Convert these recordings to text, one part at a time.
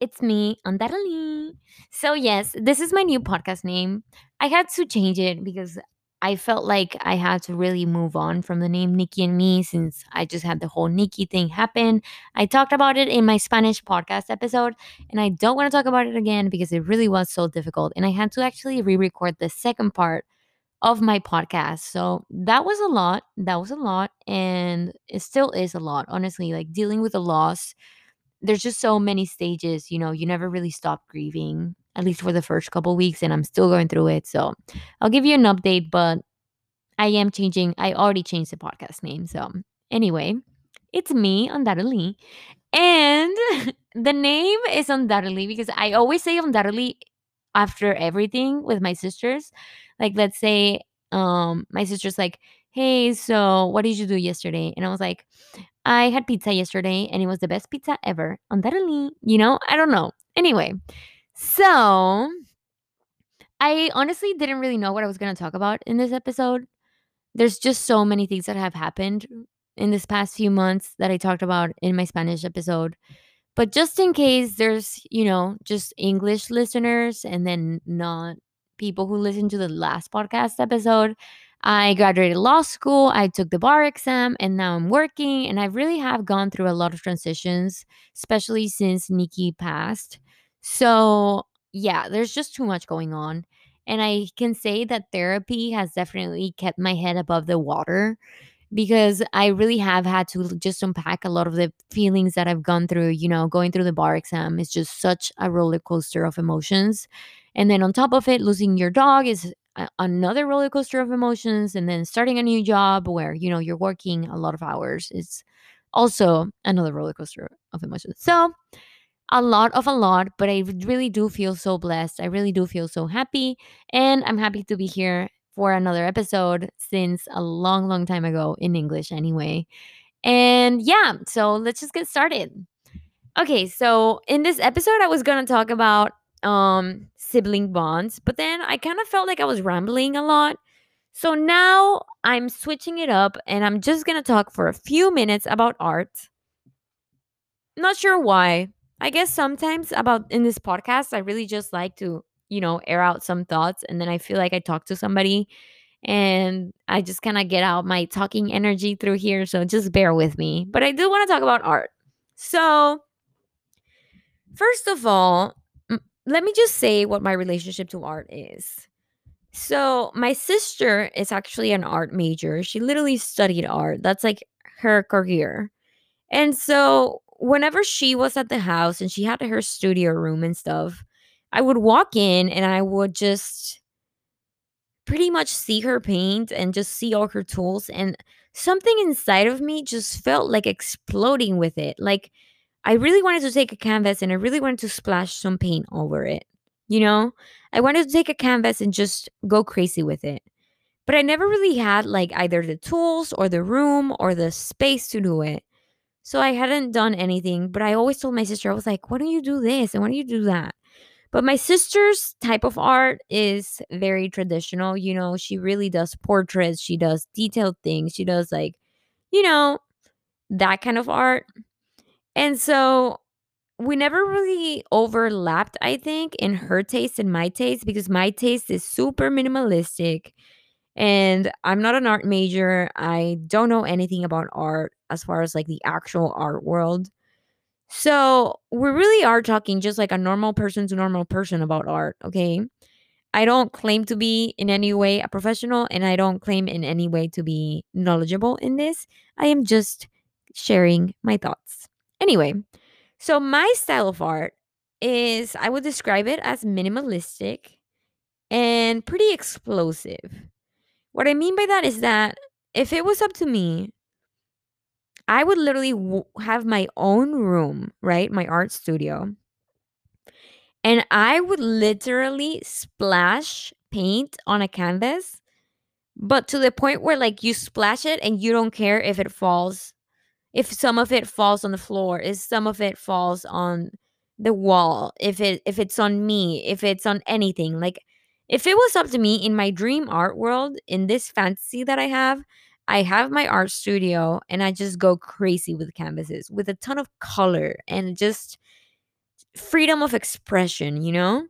it's me, Undoubtedly. So, yes, this is my new podcast name. I had to change it because I felt like I had to really move on from the name Nikki and me since I just had the whole Nikki thing happen. I talked about it in my Spanish podcast episode, and I don't want to talk about it again because it really was so difficult. And I had to actually re record the second part of my podcast. So that was a lot. That was a lot. And it still is a lot, honestly. Like dealing with a loss there's just so many stages, you know, you never really stop grieving, at least for the first couple weeks, and I'm still going through it. So I'll give you an update, but I am changing. I already changed the podcast name. So anyway, it's me, undoubtedly. And the name is undoubtedly because I always say undoubtedly after everything with my sisters. Like, let's say um my sister's like, hey, so what did you do yesterday? And I was like, I had pizza yesterday and it was the best pizza ever. Undoubtedly, you know, I don't know. Anyway, so I honestly didn't really know what I was going to talk about in this episode. There's just so many things that have happened in this past few months that I talked about in my Spanish episode. But just in case there's, you know, just English listeners and then not people who listen to the last podcast episode, I graduated law school, I took the bar exam, and now I'm working. And I really have gone through a lot of transitions, especially since Nikki passed. So, yeah, there's just too much going on. And I can say that therapy has definitely kept my head above the water because I really have had to just unpack a lot of the feelings that I've gone through. You know, going through the bar exam is just such a roller coaster of emotions. And then on top of it, losing your dog is another roller coaster of emotions. And then starting a new job where, you know, you're working a lot of hours is also another roller coaster of emotions. So, a lot of a lot, but I really do feel so blessed. I really do feel so happy. And I'm happy to be here for another episode since a long, long time ago in English, anyway. And yeah, so let's just get started. Okay, so in this episode, I was gonna talk about um sibling bonds, but then I kind of felt like I was rambling a lot. So now I'm switching it up and I'm just gonna talk for a few minutes about art. Not sure why. I guess sometimes about in this podcast, I really just like to, you know, air out some thoughts and then I feel like I talk to somebody and I just kind of get out my talking energy through here. So just bear with me. But I do want to talk about art. So, first of all, let me just say what my relationship to art is. So, my sister is actually an art major. She literally studied art. That's like her career. And so whenever she was at the house and she had her studio room and stuff, I would walk in and I would just pretty much see her paint and just see all her tools. And something inside of me just felt like exploding with it. Like I really wanted to take a canvas and I really wanted to splash some paint over it. You know, I wanted to take a canvas and just go crazy with it. But I never really had like either the tools or the room or the space to do it. So I hadn't done anything, but I always told my sister, I was like, why don't you do this? And why don't you do that? But my sister's type of art is very traditional. You know, she really does portraits, she does detailed things, she does like, you know, that kind of art. And so we never really overlapped, I think, in her taste and my taste because my taste is super minimalistic and I'm not an art major. I don't know anything about art as far as like the actual art world. So we really are talking just like a normal person to normal person about art, okay? I don't claim to be in any way a professional and I don't claim in any way to be knowledgeable in this. I am just sharing my thoughts. Anyway, so my style of art is I would describe it as minimalistic and pretty explosive. What I mean by that is that if it was up to me, I would literally w- have my own room, right? My art studio. And I would literally splash paint on a canvas, but to the point where like you splash it and you don't care if it falls, if some of it falls on the floor, if some of it falls on the wall, if it if it's on me, if it's on anything. Like if it was up to me in my dream art world, in this fantasy that I have, I have my art studio and I just go crazy with canvases with a ton of color and just freedom of expression, you know?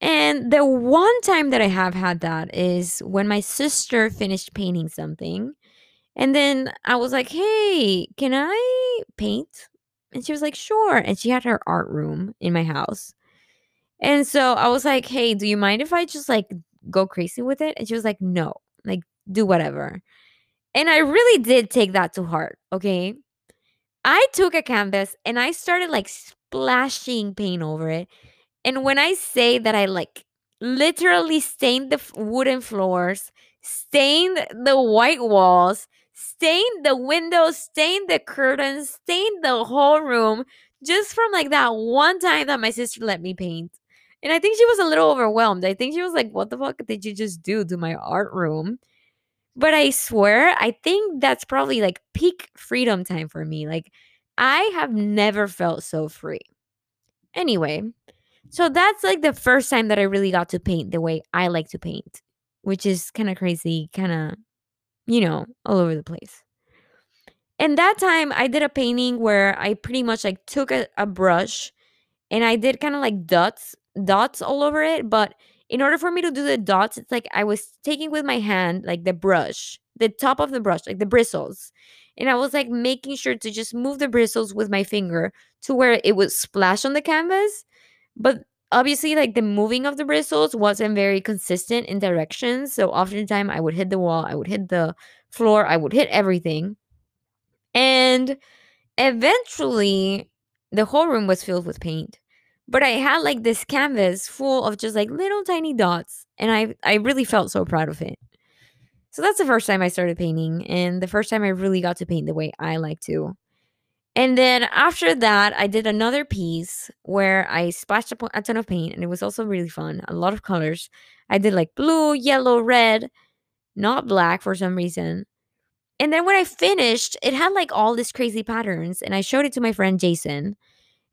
And the one time that I have had that is when my sister finished painting something. And then I was like, hey, can I paint? And she was like, sure. And she had her art room in my house. And so I was like, hey, do you mind if I just like go crazy with it? And she was like, no, like do whatever. And I really did take that to heart. Okay. I took a canvas and I started like splashing paint over it. And when I say that I like literally stained the wooden floors, stained the white walls, stained the windows, stained the curtains, stained the whole room just from like that one time that my sister let me paint. And I think she was a little overwhelmed. I think she was like, What the fuck did you just do to my art room? But I swear, I think that's probably like peak freedom time for me. Like, I have never felt so free. Anyway, so that's like the first time that I really got to paint the way I like to paint, which is kind of crazy, kind of, you know, all over the place. And that time I did a painting where I pretty much like took a, a brush and I did kind of like dots, dots all over it. But in order for me to do the dots, it's like I was taking with my hand, like the brush, the top of the brush, like the bristles. And I was like making sure to just move the bristles with my finger to where it would splash on the canvas. But obviously, like the moving of the bristles wasn't very consistent in directions. So oftentimes I would hit the wall, I would hit the floor, I would hit everything. And eventually, the whole room was filled with paint. But I had like this canvas full of just like little tiny dots, and I I really felt so proud of it. So that's the first time I started painting, and the first time I really got to paint the way I like to. And then after that, I did another piece where I splashed po- a ton of paint, and it was also really fun. A lot of colors. I did like blue, yellow, red, not black for some reason. And then when I finished, it had like all these crazy patterns, and I showed it to my friend Jason.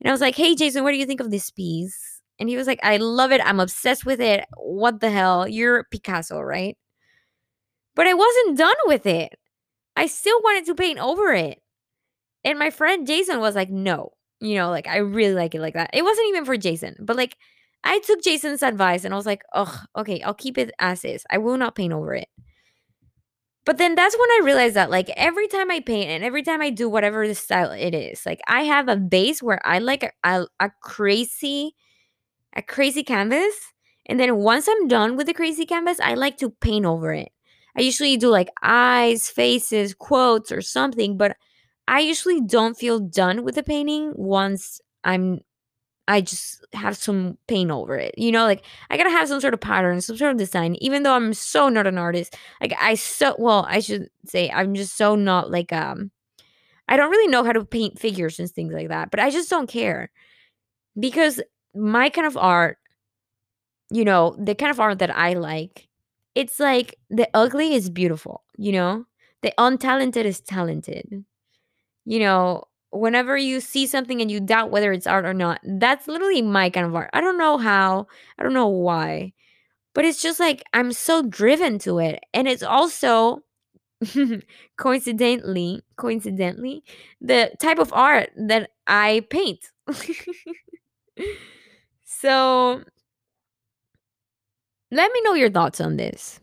And I was like, hey, Jason, what do you think of this piece? And he was like, I love it. I'm obsessed with it. What the hell? You're Picasso, right? But I wasn't done with it. I still wanted to paint over it. And my friend Jason was like, no, you know, like I really like it like that. It wasn't even for Jason, but like I took Jason's advice and I was like, oh, okay, I'll keep it as is. I will not paint over it. But then that's when I realized that like every time I paint and every time I do whatever the style it is, like I have a base where I like a, a, crazy, a crazy canvas. And then once I'm done with the crazy canvas, I like to paint over it. I usually do like eyes, faces, quotes, or something, but I usually don't feel done with the painting once I'm I just have some paint over it. You know, like I gotta have some sort of pattern, some sort of design, even though I'm so not an artist. Like I so well, I should say I'm just so not like um I don't really know how to paint figures and things like that, but I just don't care. Because my kind of art, you know, the kind of art that I like, it's like the ugly is beautiful, you know? The untalented is talented you know, whenever you see something and you doubt whether it's art or not, that's literally my kind of art. I don't know how, I don't know why, but it's just like I'm so driven to it. And it's also coincidentally, coincidentally, the type of art that I paint. so let me know your thoughts on this.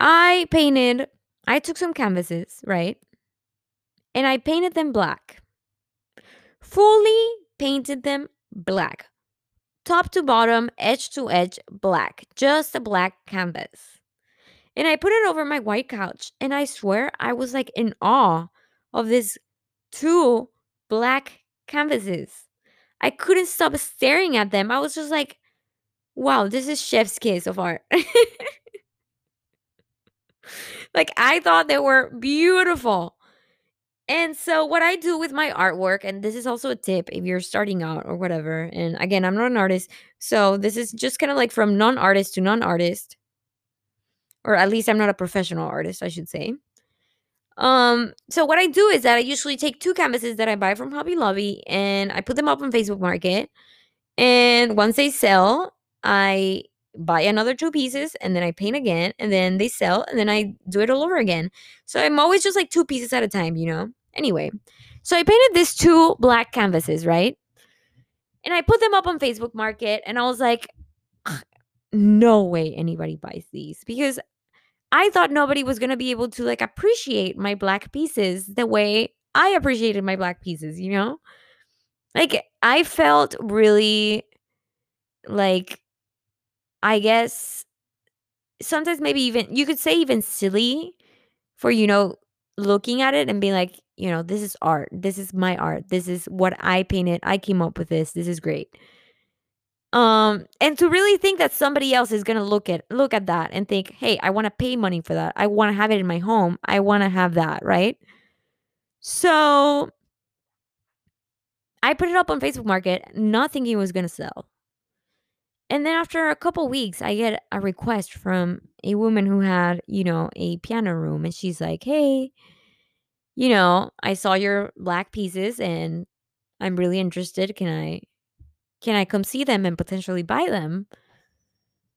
I painted, I took some canvases, right? And I painted them black. Fully painted them black. Top to bottom, edge to edge, black. Just a black canvas. And I put it over my white couch, and I swear I was like in awe of these two black canvases. I couldn't stop staring at them. I was just like, wow, this is chef's kiss of art. like, I thought they were beautiful. And so, what I do with my artwork, and this is also a tip if you're starting out or whatever, and again, I'm not an artist, so this is just kind of like from non artist to non artist, or at least I'm not a professional artist, I should say. Um, so what I do is that I usually take two canvases that I buy from Hobby Lobby and I put them up on Facebook Market. And once they sell, I buy another two pieces and then I paint again and then they sell and then I do it all over again. So I'm always just like two pieces at a time, you know? Anyway, so I painted these two black canvases, right? And I put them up on Facebook Market and I was like, no way anybody buys these because I thought nobody was going to be able to like appreciate my black pieces the way I appreciated my black pieces, you know? Like I felt really like I guess sometimes maybe even you could say even silly for you know looking at it and being like, you know, this is art. This is my art. This is what I painted. I came up with this. This is great. Um and to really think that somebody else is to look at look at that and think, "Hey, I want to pay money for that. I want to have it in my home. I want to have that," right? So I put it up on Facebook Market, not thinking it was to sell. And then after a couple weeks, I get a request from a woman who had, you know, a piano room. And she's like, hey, you know, I saw your black pieces and I'm really interested. Can I can I come see them and potentially buy them?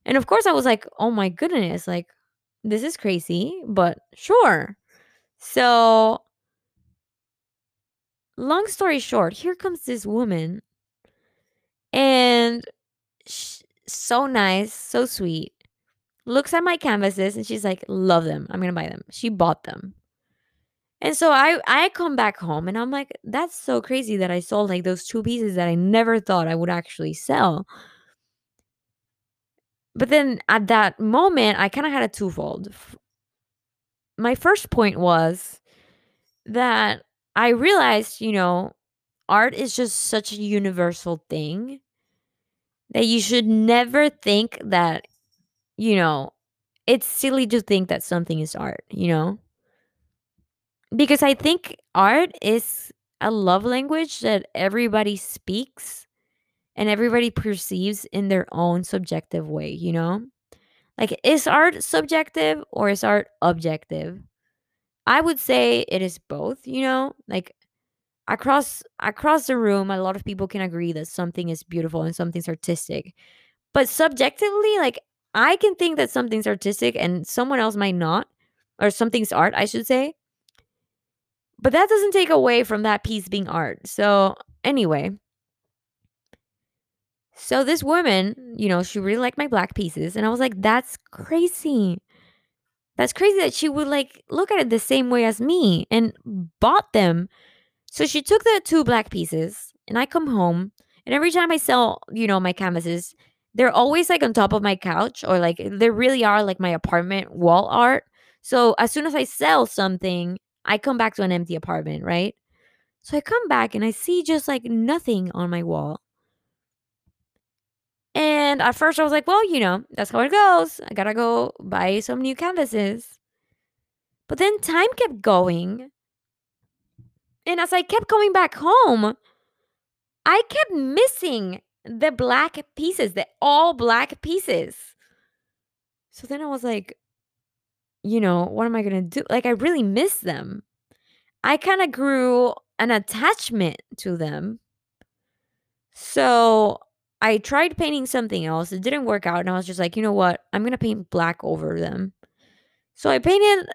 And of course I was like, "Oh my goodness, like this is crazy, but sure." So, long story short, here comes this woman and sh- so nice, so sweet. Looks at my canvases and she's like, "Love them. I'm going to buy them." She bought them. And so I I come back home and I'm like, "That's so crazy that I sold like those two pieces that I never thought I would actually sell." But then at that moment, I kind of had a twofold. My first point was that I realized, you know, art is just such a universal thing that you should never think that, you know, it's silly to think that something is art, you know? Because I think art is a love language that everybody speaks and everybody perceives in their own subjective way, you know? Like, is art subjective or is art objective? I would say it is both, you know? Like, across across the room a lot of people can agree that something is beautiful and something's artistic but subjectively like i can think that something's artistic and someone else might not or something's art i should say but that doesn't take away from that piece being art. So anyway. So this woman you know she really liked my black pieces and i was like that's crazy. That's crazy that she would like look at it the same way as me and bought them. So she took the two black pieces, and I come home, and every time I sell, you know, my canvases, they're always like on top of my couch, or like they really are like my apartment wall art. So as soon as I sell something, I come back to an empty apartment, right? So I come back and I see just like nothing on my wall. And at first I was like, well, you know, that's how it goes. I gotta go buy some new canvases. But then time kept going. And as I kept coming back home, I kept missing the black pieces, the all black pieces. So then I was like, you know, what am I going to do? Like, I really miss them. I kind of grew an attachment to them. So I tried painting something else. It didn't work out. And I was just like, you know what? I'm going to paint black over them. So I painted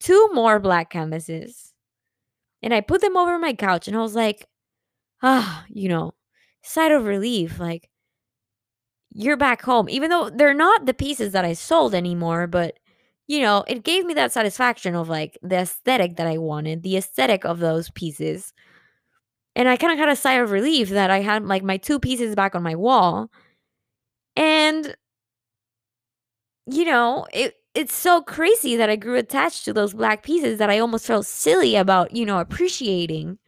two more black canvases and I put them over my couch. And I was like, ah, you know, sigh of relief. Like, you're back home, even though they're not the pieces that I sold anymore, but you know, it gave me that satisfaction of like the aesthetic that I wanted, the aesthetic of those pieces. And I kind of had a sigh of relief that I had like my two pieces back on my wall. And you know, it it's so crazy that I grew attached to those black pieces that I almost felt silly about, you know, appreciating.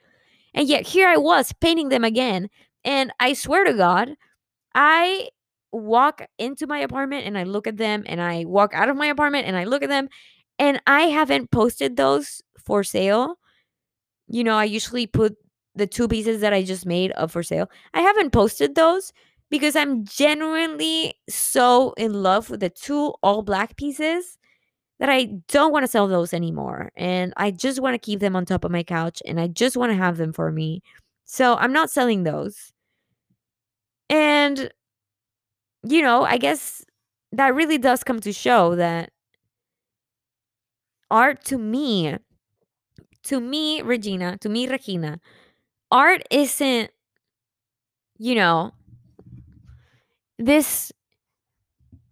And yet here I was painting them again. And I swear to God, I walk into my apartment and I look at them and I walk out of my apartment and I look at them and I haven't posted those for sale. You know, I usually put the two pieces that I just made up for sale. I haven't posted those because I'm genuinely so in love with the two all black pieces that I don't want to sell those anymore. And I just want to keep them on top of my couch and I just want to have them for me. So I'm not selling those. And you know, I guess that really does come to show that art to me, to me, Regina, to me, Regina, art isn't you know, this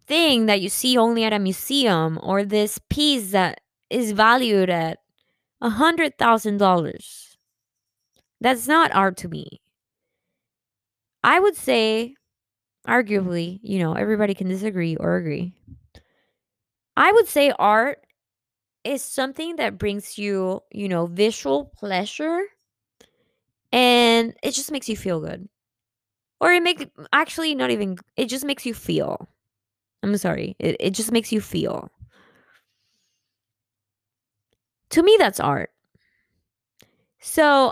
thing that you see only at a museum or this piece that is valued at a hundred thousand dollars. That's not art to me. I would say, arguably, you know, everybody can disagree or agree. I would say art is something that brings you, you know, visual pleasure and it just makes you feel good. Or it makes actually not even it just makes you feel. I'm sorry. It it just makes you feel. To me that's art. So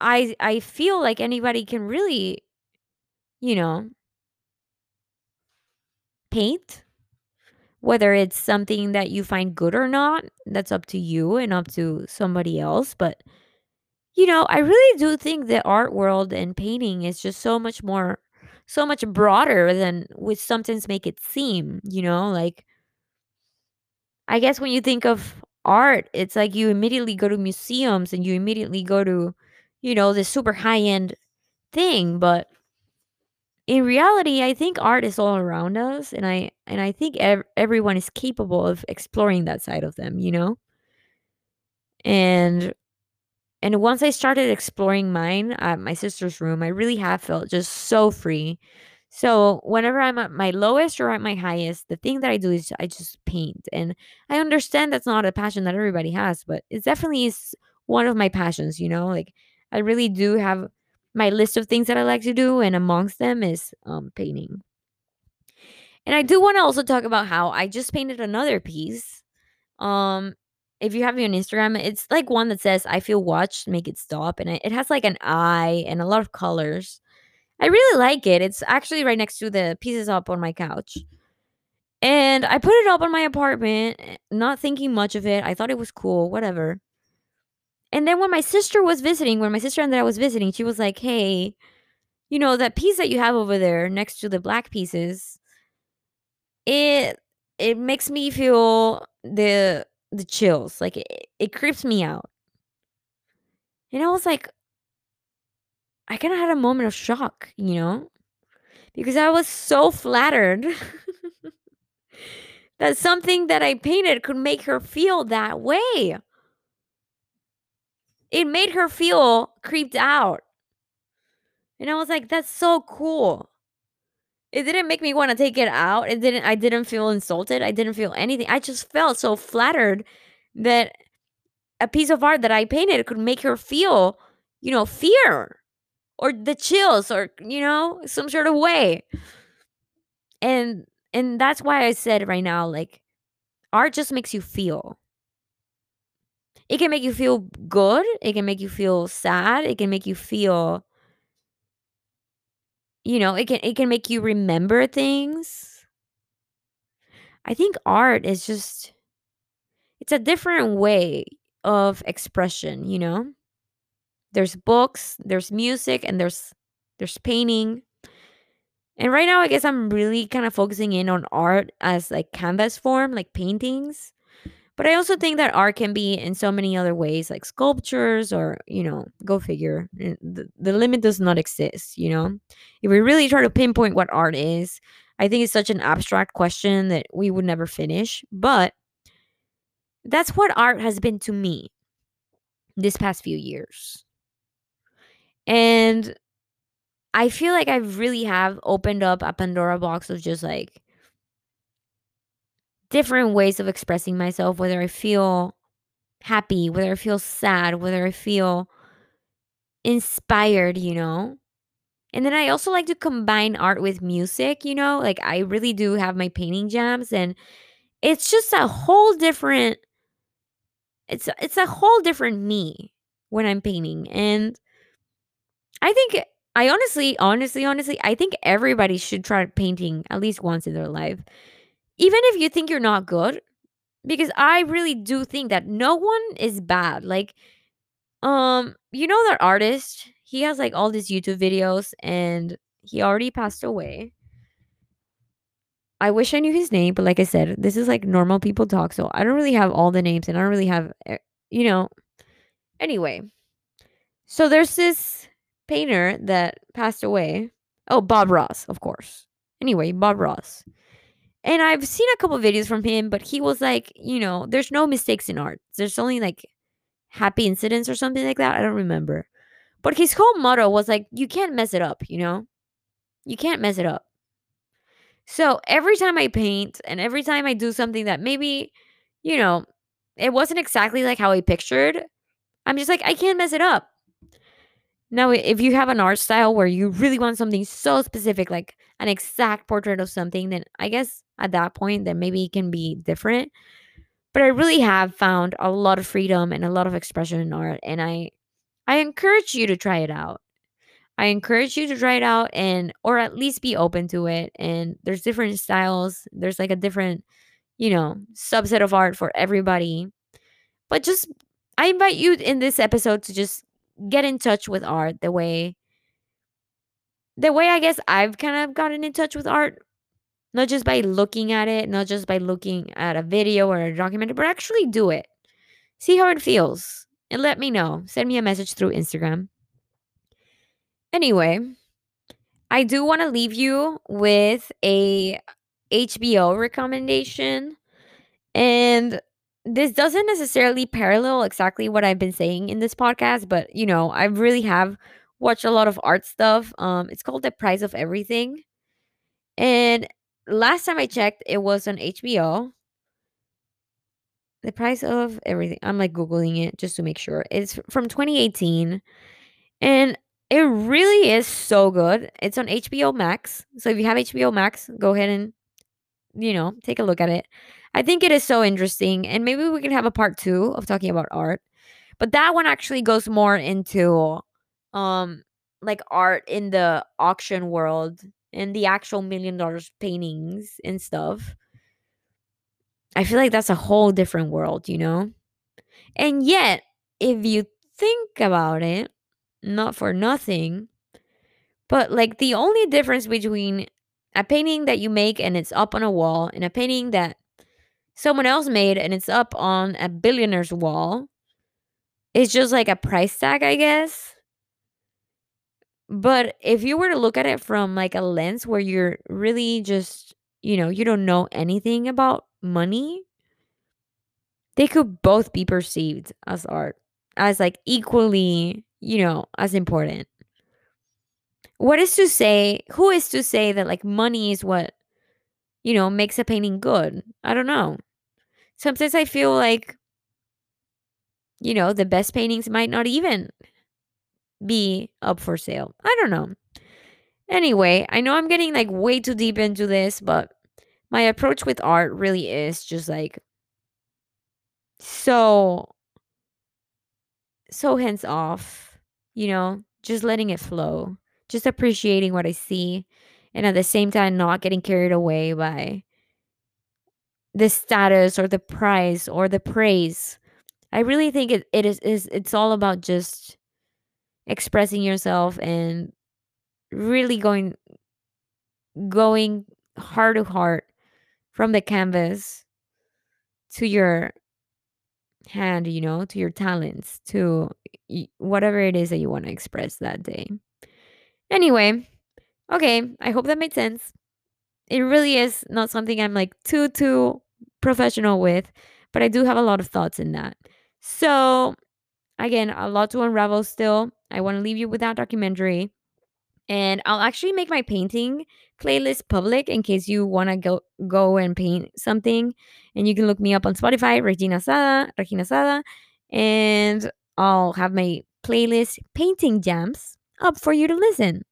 I I feel like anybody can really, you know, paint whether it's something that you find good or not, that's up to you and up to somebody else, but you know, I really do think the art world and painting is just so much more so much broader than we sometimes make it seem, you know? Like I guess when you think of art, it's like you immediately go to museums and you immediately go to, you know, this super high-end thing, but in reality, I think art is all around us and I and I think ev- everyone is capable of exploring that side of them, you know? And and once I started exploring mine at my sister's room, I really have felt just so free. So whenever I'm at my lowest or at my highest, the thing that I do is I just paint. And I understand that's not a passion that everybody has, but it definitely is one of my passions, you know? Like I really do have my list of things that I like to do, and amongst them is um, painting. And I do want to also talk about how I just painted another piece. Um, if you have me on Instagram, it's like one that says "I feel watched, make it stop," and it has like an eye and a lot of colors. I really like it. It's actually right next to the pieces up on my couch. And I put it up on my apartment, eh, not thinking much of it. I thought it was cool, whatever. And then when my sister was visiting, when my sister and I was visiting, she was like, "Hey, you know that piece that you have over there next to the black pieces it it makes me feel the the chills like it, it creeps me out. And i was like i kind of had a moment of shock you know? Because i was so flattered that something that i painted could make her feel that way it made her feel creeped out and i was like that's so cool it didn't make me want to take it out. It didn't I didn't feel insulted. I didn't feel anything. I just felt so flattered that a piece of art that I painted could make her feel, you know, fear or the chills or you know, some sort of way. And and that's why I said right now like art just makes you feel. It can make you feel good, it can make you feel sad, it can make you feel you know, it can it can make you remember things. I think art is just it's a different way of expression, you know? There's books, there's music, and there's there's painting. And right now I guess I'm really kind of focusing in on art as like canvas form, like paintings. But I also think that art can be in so many other ways, like sculptures or, you know, go figure. eh, The, the limit does not exist, you know? If we really try to pinpoint what art is, I think it's such an abstract question that we would never finish. But that's what art has been to me this past few years. And I feel like I really have opened up a Pandora box of just like different ways of expressing myself, whether I feel happy, whether I feel sad, whether I feel inspired, you know? And then I also like to combine art with music, you know? Like I really do have my painting jams and it's just a whole different it's it's a whole different me when I'm painting. And I think I honestly, honestly, honestly, I think everybody should try painting at least once in their life. Even if you think you're not good, because I really do think that no one is bad. Like Um, you know that artist? He has like all these YouTube videos and he already passed away. I wish I knew his name, but like I said, this is like normal people talk, so I don't really have all the names and I don't really have you know. Anyway, so there's this painter that passed away. Oh, Bob Ross, of course. Anyway, Bob Ross. And I've seen a couple videos from him, but he was like, you know, there's no mistakes in art. There's only like happy incidents or something like that. I don't remember. But his whole motto was like, you can't mess it up, you know? You can't mess it up. So every time I paint and every time I do something that maybe, you know, it wasn't exactly like how I pictured, I'm just like, I can't mess it up. Now, if you have an art style where you really want something so specific, like an exact portrait of something, then I guess at that point, then maybe it can be different. But I really have found a lot of freedom and a lot of expression in art, and I, I encourage you to try it out. I encourage you to try it out and or at least be open to it. And there's different styles. There's like a different, you know, subset of art for everybody. But just I invite you in this episode to just get in touch with art the way the way I guess I've kind of gotten in touch with art not just by looking at it, not just by looking at a video or a documentary, but actually do it. See how it feels and let me know. Send me a message through Instagram. Anyway, I do want to leave you with a HBO recommendation. And this doesn't necessarily parallel exactly what I've been saying in this podcast, but you know, I really have watched a lot of art stuff. Um, it's called The Price of Everything. And last time I checked, it was on HBO. The price of everything. I'm like Googling it just to make sure. It's from 2018. And it really is so good. It's on HBO Max. So if you have HBO Max, go ahead and, you know, take a look at it. I think it is so interesting. And maybe we can have a part two of talking about art. But that one actually goes more into um like art in the auction world and the actual million dollars paintings and stuff. I feel like that's a whole different world, you know? And yet, if you think about it, not for nothing, but like the only difference between a painting that you make and it's up on a wall and a painting that someone else made and it's up on a billionaire's wall is just like a price tag, I guess. But if you were to look at it from like a lens where you're really just, you know, you don't know anything about money, they could both be perceived as art, as like equally, you know, as important. What is to say, who is to say that like money is what, you know, makes a painting good? I don't know. Sometimes I feel like, you know, the best paintings might not even be up for sale. I don't know. Anyway, I know I'm getting like way too deep into this, but my approach with art really is just like so so hands off, you know, just letting it flow, just appreciating what I see and at the same time not getting carried away by the status or the price or the praise. I really think it, it is, is it's all about just expressing yourself and really going going heart to heart from the canvas to your hand, you know, to your talents, to whatever it is that you want to express that day. Anyway, okay, I hope that made sense. It really is not something I'm like too too professional with, but I do have a lot of thoughts in that. So, again, a lot to unravel still. I want to leave you with that documentary. And I'll actually make my painting playlist public in case you want to go go and paint something. And you can look me up on Spotify, Regina Sada, Regina Sada, and I'll have my playlist Painting Jams up for you to listen.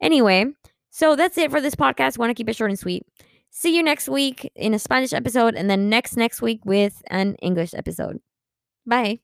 Anyway, so that's it for this podcast. Want to keep it short and sweet. See you next week in a Spanish episode and then next next week with an English episode. Bye.